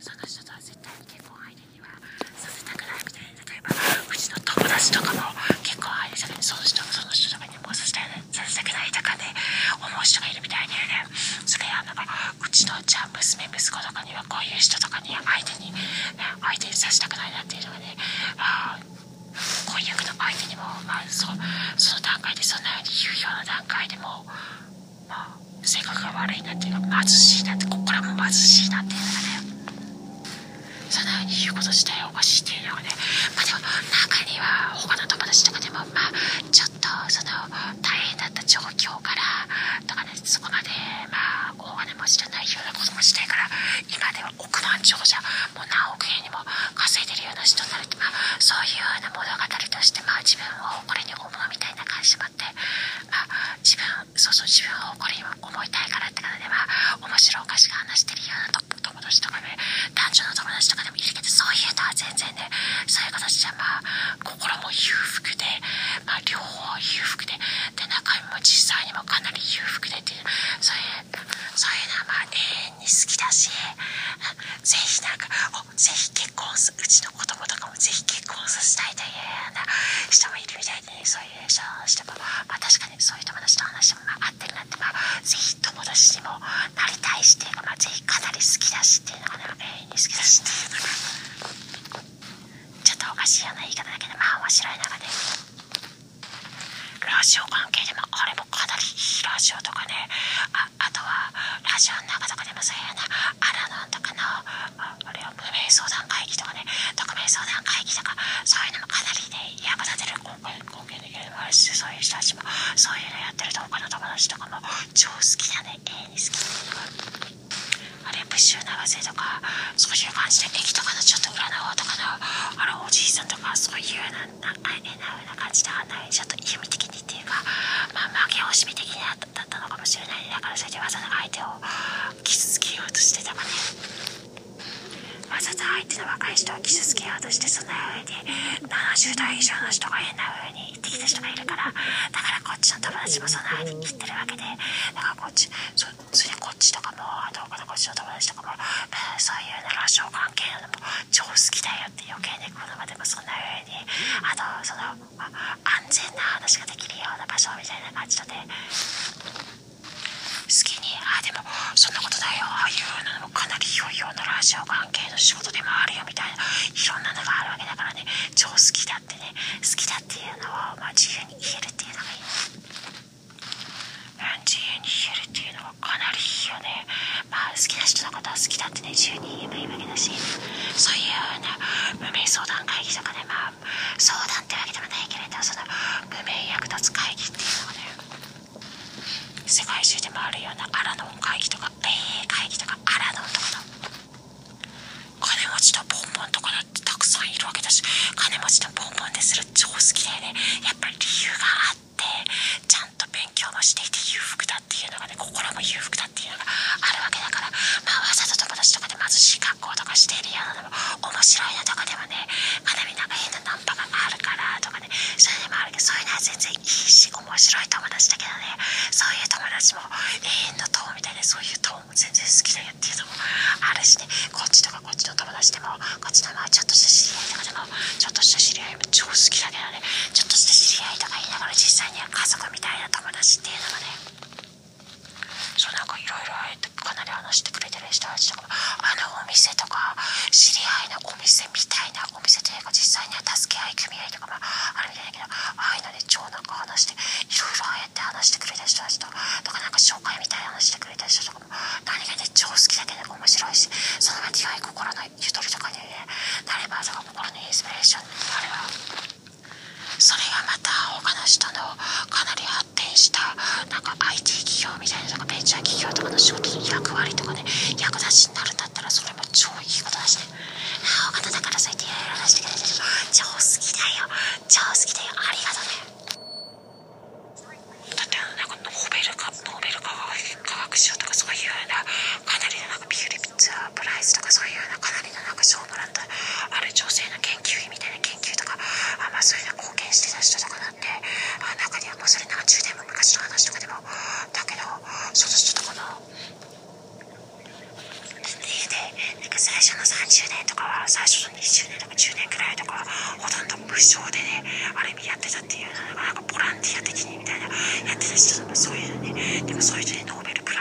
その人とは絶対に結婚相手にはさせたくなくて例えばうちの友達とかも結婚相手じゃないその人もその人とかにもさせたさせたくないとかね思う人がいるみたいでねそれはなんかうちのじゃあ娘息子とかにはこういう人とかに相手に、ね、相手にさせたくないなっていうのがねあ婚約の相手にも、まあ、そその段階でそんなように言うような段階でも、まあ、性格が悪いなっていうか貧しいなって心も貧しいなっていうのがねそんなように言うこと自体おかしいっていうのがねまあでも中には他の友達とかでもまあちょっとその大変だった状況からとかねそこまでまあ大金持ちじゃないような子供時代から今では億万長者もう何億円にも稼いでるような人になるってまあそういうような物語としてまあ自分を誇りに思うみたいな感じもあってまあ自分そうそう自分を誇りに思いたいからって方でまあ面白おかしく話してるような友達とかね男女の友達とかでもいるけどそういうのは全然ねそういう子たちじゃまあ心も裕福でまあ両方裕福でで中身も実際にもかなり裕福でっていうそういうそういうのはまあ永遠に好きだしぜひなんかおぜひ結婚すうちの子供とかもぜひ結婚させたいというような人もいるみたいでねそういう人の話とかまあ確かにそういう友達と話もまあ合ってるなってまあぜひ友達にもなりたいして好きだしっていうのがちょっとおかしいような言い方だけどまあ面白いのがね。ラジオ関係でもあれもかなりいいラジオとかね。ああとはラジオの中とかでもそういうようなアラノンとかのあれは無名相談会議とかね。匿名相談会議とかそういうのもかなりね。役立てる根源根源的なのもあるしそういう人たちもそういうのやってると他の友達とかも超好きだね。永遠に好きってかねプッシュ流せとかそういう感じで駅とかのちょっと裏の方とかのあのおじいさんとかそういうようなななな感じではない。ちょっと意味的にっていうかまあ負け惜しみ的にだったのかもしれないね。だからそれでわざと相手を傷つけようとしてたかね。わざと相手の若い人を傷つけようとしてそんな風に70代以上の人が変な風に言ってきた人がいるからだからこっちの友達もそんな風に言ってるわけでだからこっちそそれこっちとかもあと他のこっちの友達とかもそういうようなラジオ関係のも超好きだよって余計ねこの場でもそんな風にあとその、ま安全な話ができるような場所みたいな感じで好きにあでもそんなことないよ。ああいうのもかなり良いようなラジオ関係の仕事でもあるよみたいな。いろんなのがあるわけだからね。超好きだってね。好きだっていうのを、まあ、自由に言えるっていうのがいい。自由に言えるっていうのはかなりいいよね。まあ好きな人のことは好きだってね。自由に言えばいいわけだし。そういうような無名相談会議とかねまあ相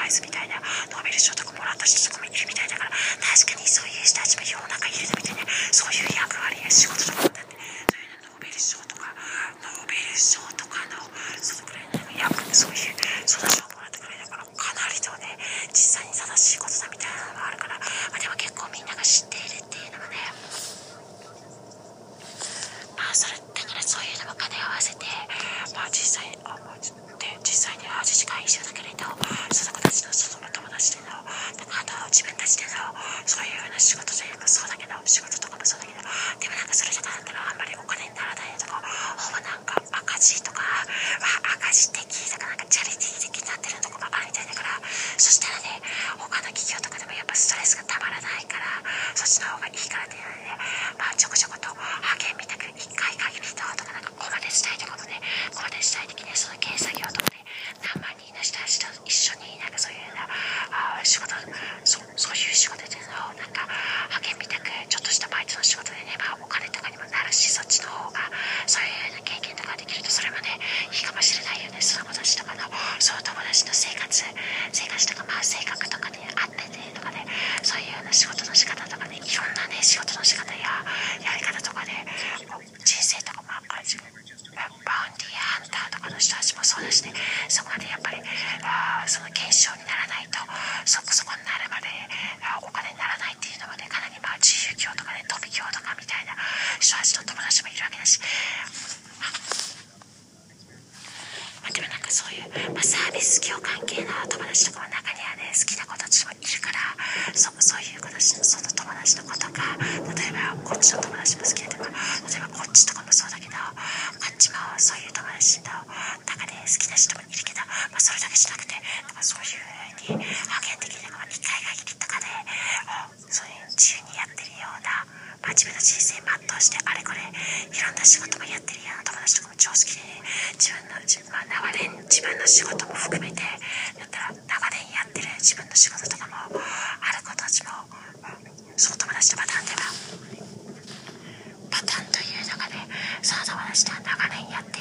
イズみたいなノーベル賞とかもらった人とかもいるみたいだから確かにそういう人たちも世の中いるみたいなそういう役割や仕事とかしてあれこれいろんな仕事もやってるやん友達とかも常識で自分の自、まあ、長年自分の仕事も含めてだったら長年やってる自分の仕事とかもある子たちもその友達のパターンではパターンという中でその友達とは長年やって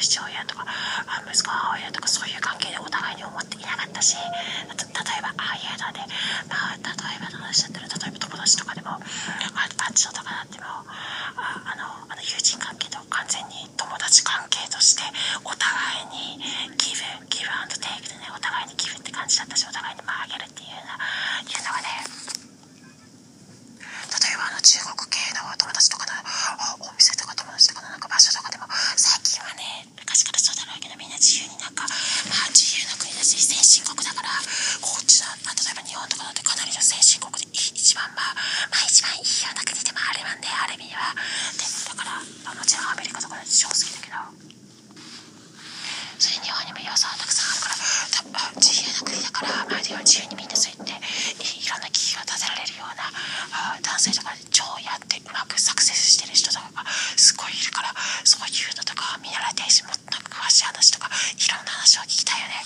父親とか息子母親とかそういう関係でお互いに思っていなかったし例えばああいうので、まあ、例えば友達だったら例えば友達とかでもあっちのとかなってもああのあの友人関係と完全に友達関係としてお互いにギブギブアンドテイクでねお互いにギブって感じだったしお互いにまあげるっていうようないうのがね例えばあの中国系の友達とかのお店とか友達とかのなんか場所とかでも最近はね昔からそうだろうけどみんな自由になんかまあ自由な国だし先進国だからこっちの、まあ、例えば日本とかだってかなりの先進国で一番まあまあ一番いいような国でもあれもんである意味ではでだから、もちろんアメリカとかだって好きだけど。それ日本にも要素はたくさんあるから自由な国だから周りは自由にみんなそう言っていろんな企ような男性とかで超やってうまくサクセスしてる人とかがすごいいるからそういうのとか見習いたいしもっと詳しい話とかいろんな話を聞きたいよね。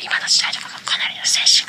今の時代とかがかなりの精神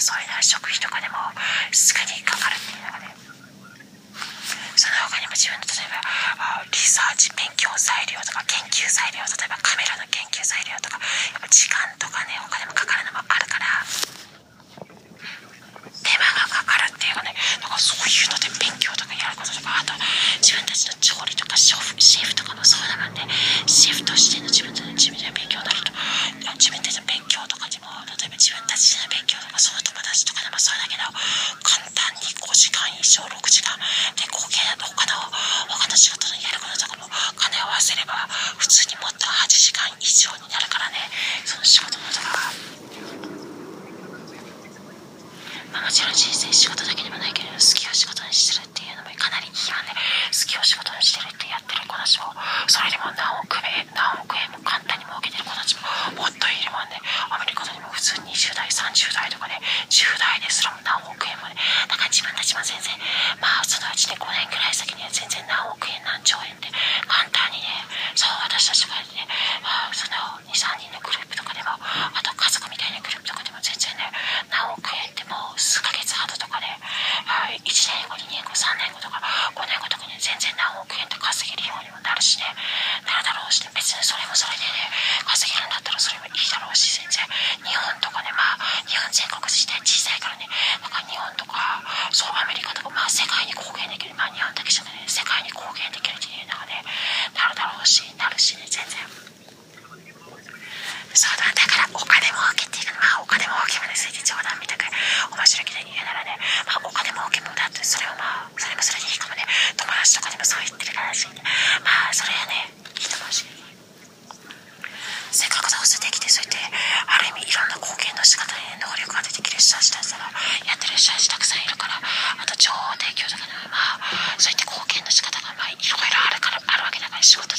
そういうのは食費とかでもすぐにかかるっていうのがね。その他にも自分の例えばリサーチ勉強材料とか研究材料例えばカメラの研究材料とかやっぱ時間とかねお金もかかるのもあるから手間がかかるっていうかねなんかそういうので勉強とかやることとかあと自分たちの調理とかシェフとかもそうだもんねシェフとしての自分たちの自分で勉強になると自分たちとかでもそうだけど簡単に5時間以上6時間で合計だと他の他の仕事のやることとかも金を合わせれば普通にもっと8時間以上になるからね。その仕事のとかが、まあ、もちろん人生仕事だけでもないけど好きを仕事にするっていうのかなり好きを仕事にしてるってやってる子たちもそれでも何億円何億円も簡単に儲けてる子たちももっといるもんねアメリカでも普通20代30代とかね10代ですらも何億円もねだから自分たちも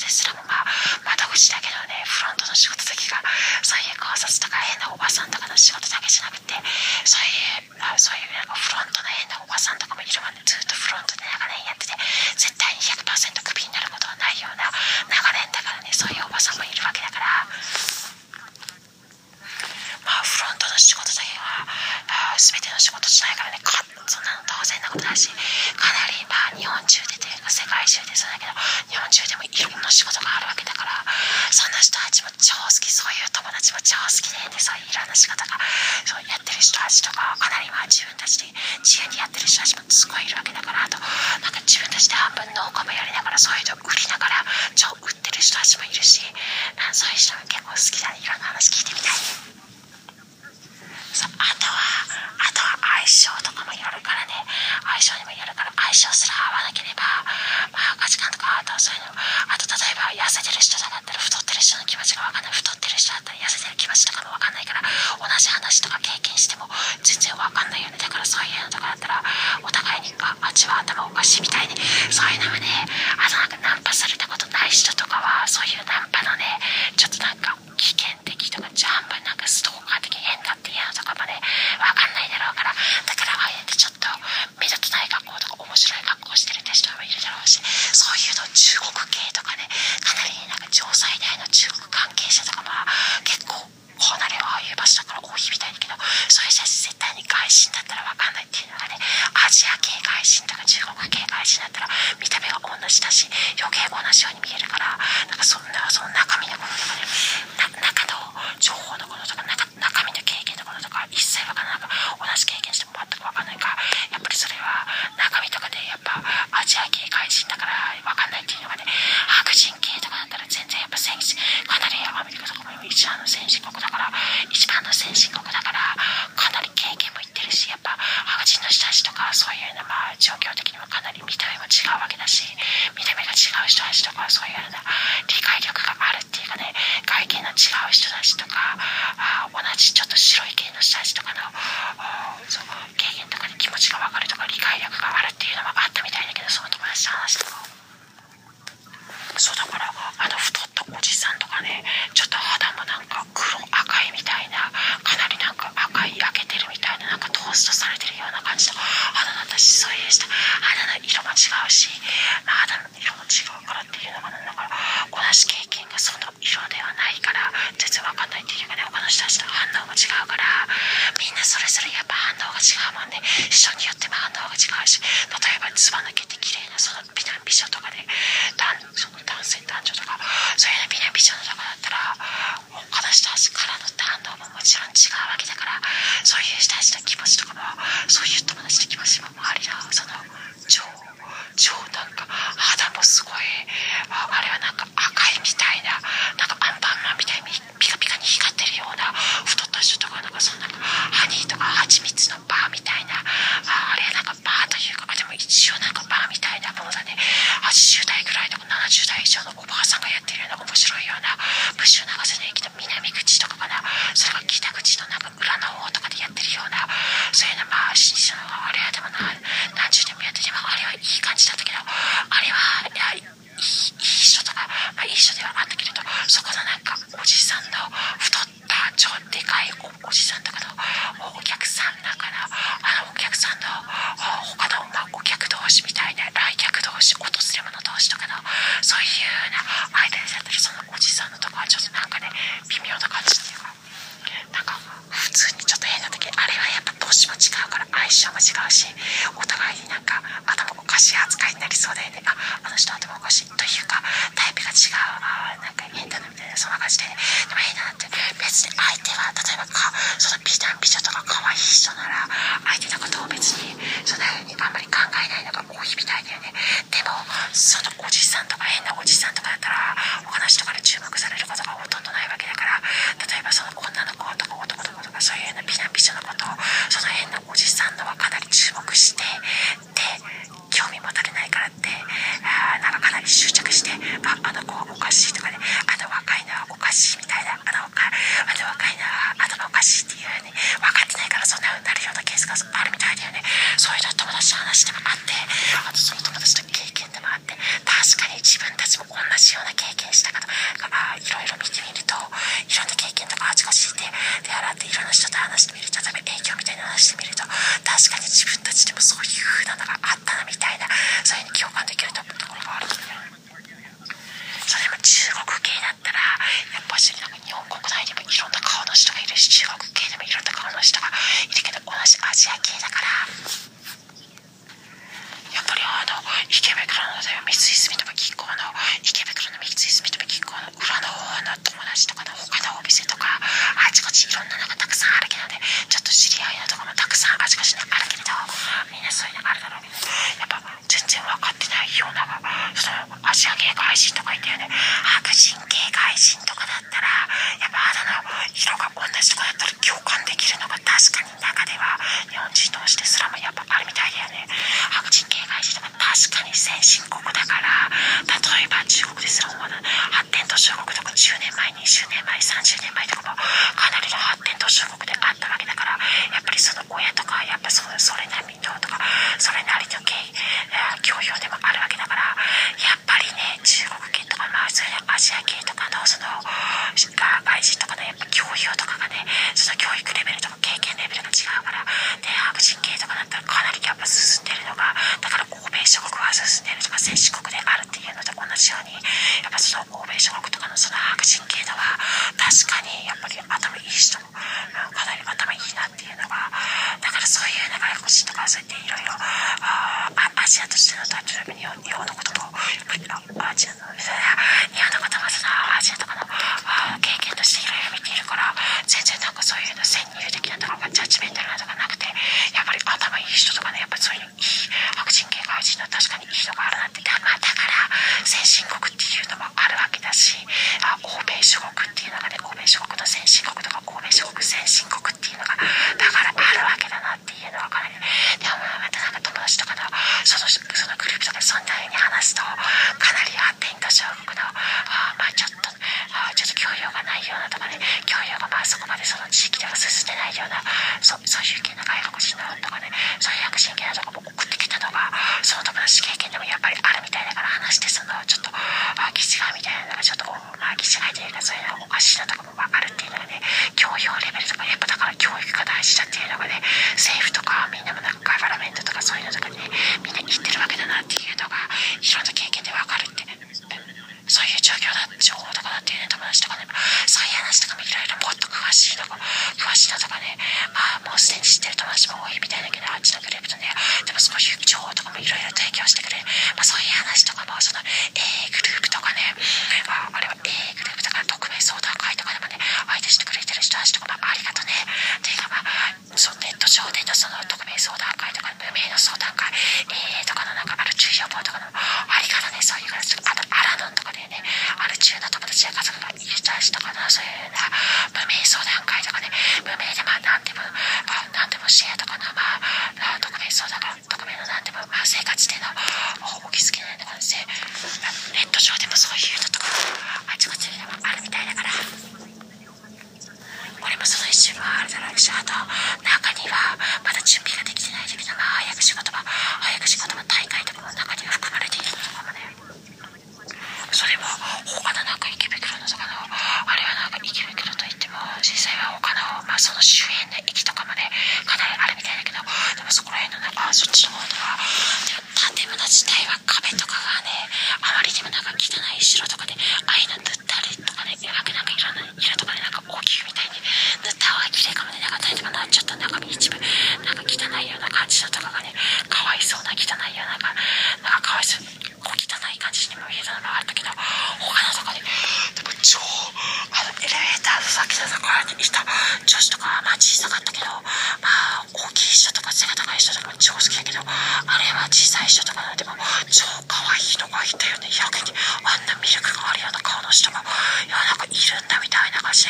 Sesram. 話が分かんない太ってる人だったり痩せてる気持ちとかも分かんないから同じ話とか経験してしい扱いになりそうだよね。ああの人はでもおかしいというかタイプが違う。あなんか変だなみたいなそんな感じで、ね、でも変だなって。別に相手は例えばかその美男美女とか可愛い人なら相手のことを別にそんな風にあんまり考えないのが多いみたいだよね。でもそのおじさんとか変なおじさんとかだったらお話とかで注目されることがほとんどないわけだから例えばそのおようなそ,そういう系の外国人の本とかね。そういう悪神系のとかも送ってきたのがその友達経験でもやっぱりあるみたいだから話してそのちょっと気違いみたいなのがちょっとまあ気違いというかそういうのおかしいなとかもあるっていうのがね教養レベル男性がちでなお気づきない男性ネット上でもそういうのとかあちこちにあるみたいだから俺もその一瞬はあるだろうしあといたよね。100人あんな魅力があるような顔の人もいやなんかいるんだみたいな感じで、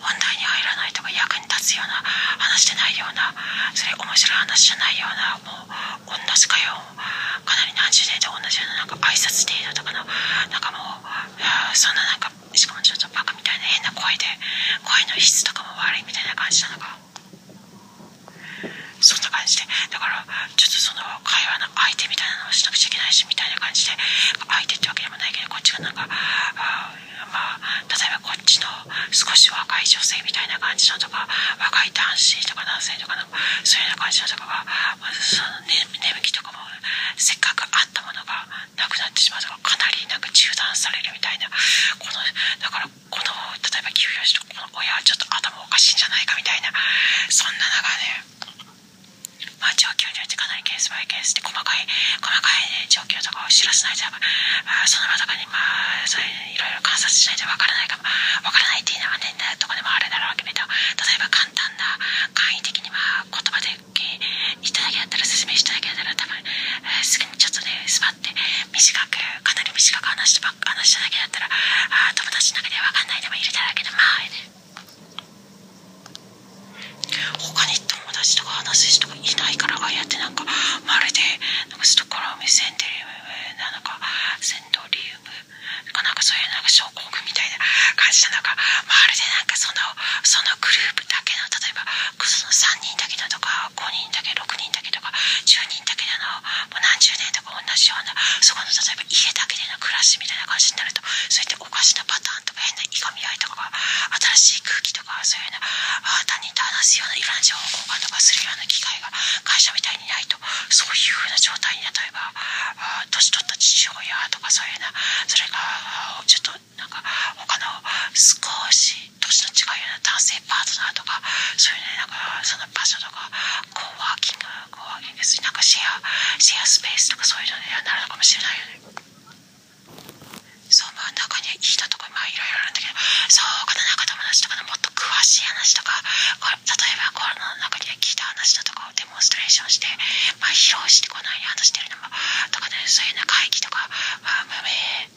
本題に入らないとか役に立つような話じゃないようなそれ面白い話じゃないようなもう同じかよかなり何十年と同じようななんか挨拶程度とかのなんかもうそんななんかしかもちょっとバカみたいな変な声で声の質とかも悪いみたいな感じなのかそんな感じでだからちょっとその会話の相手みたいなのをしなくちゃいけないしみたいな感じで相手ってわけでもないけどこっちがなんか。か例えばこっちの少し若い女性みたいな感じのとか若い男子とか男性とかのそういうような感じのとかがその、ね、眠気とかもせっかくあったものがなくなってしまうとかかなりなんか中断されるみたいなこのだからこの例えば給与しとこの親はちょっと頭おかしいんじゃないかみたいなそんな中ねまあ、状況によってかなりケースバイケースで細かい細かい、ね、状況とかを知らせないと、まあ、その場とかに、まあ、そういういろいろ観察しないとわからないかもわからないっていうのは年代とかでもあるだろうけど、シェアスペースとかそういうのになるのかもしれないよね。そうまあ中にいい人とかまあいろいろあるんだけど。そうこの中友達とかのもっと詳しい話とか。これ例えばこの中に聞いた話だとかをデモンストレーションしてまあ披露してこない話してるのもとかねそういうような会議とか、まあ、無名